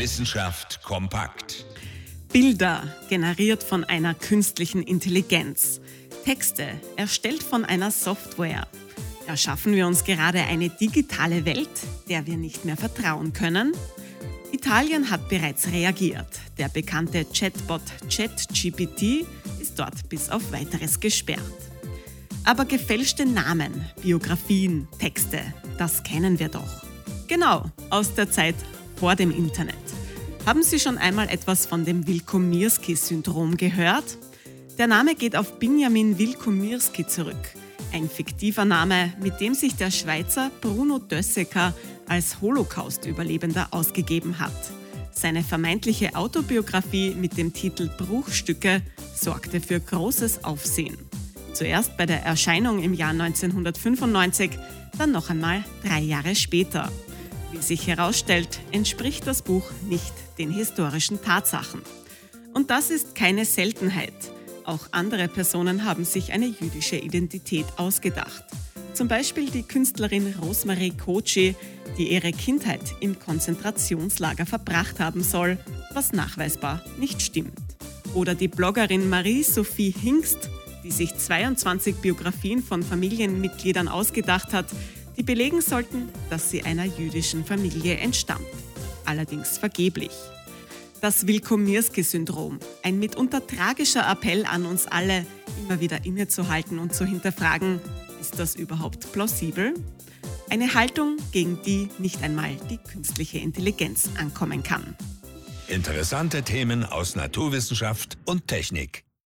Wissenschaft kompakt. Bilder generiert von einer künstlichen Intelligenz. Texte erstellt von einer Software. Erschaffen wir uns gerade eine digitale Welt, der wir nicht mehr vertrauen können? Italien hat bereits reagiert. Der bekannte Chatbot ChatGPT ist dort bis auf weiteres gesperrt. Aber gefälschte Namen, Biografien, Texte, das kennen wir doch. Genau, aus der Zeit vor dem Internet. Haben Sie schon einmal etwas von dem Wilkomirski-Syndrom gehört? Der Name geht auf Benjamin Wilkomirski zurück. Ein fiktiver Name, mit dem sich der Schweizer Bruno Dössecker als Holocaust-Überlebender ausgegeben hat. Seine vermeintliche Autobiografie mit dem Titel Bruchstücke sorgte für großes Aufsehen. Zuerst bei der Erscheinung im Jahr 1995, dann noch einmal drei Jahre später. Wie sich herausstellt, entspricht das Buch nicht den historischen Tatsachen. Und das ist keine Seltenheit. Auch andere Personen haben sich eine jüdische Identität ausgedacht. Zum Beispiel die Künstlerin Rosemarie Kochi, die ihre Kindheit im Konzentrationslager verbracht haben soll, was nachweisbar nicht stimmt. Oder die Bloggerin Marie-Sophie Hingst, die sich 22 Biografien von Familienmitgliedern ausgedacht hat, die belegen sollten, dass sie einer jüdischen Familie entstammt. Allerdings vergeblich. Das Wilkomirski-Syndrom, ein mitunter tragischer Appell an uns alle, immer wieder innezuhalten und zu hinterfragen, ist das überhaupt plausibel? Eine Haltung, gegen die nicht einmal die künstliche Intelligenz ankommen kann. Interessante Themen aus Naturwissenschaft und Technik.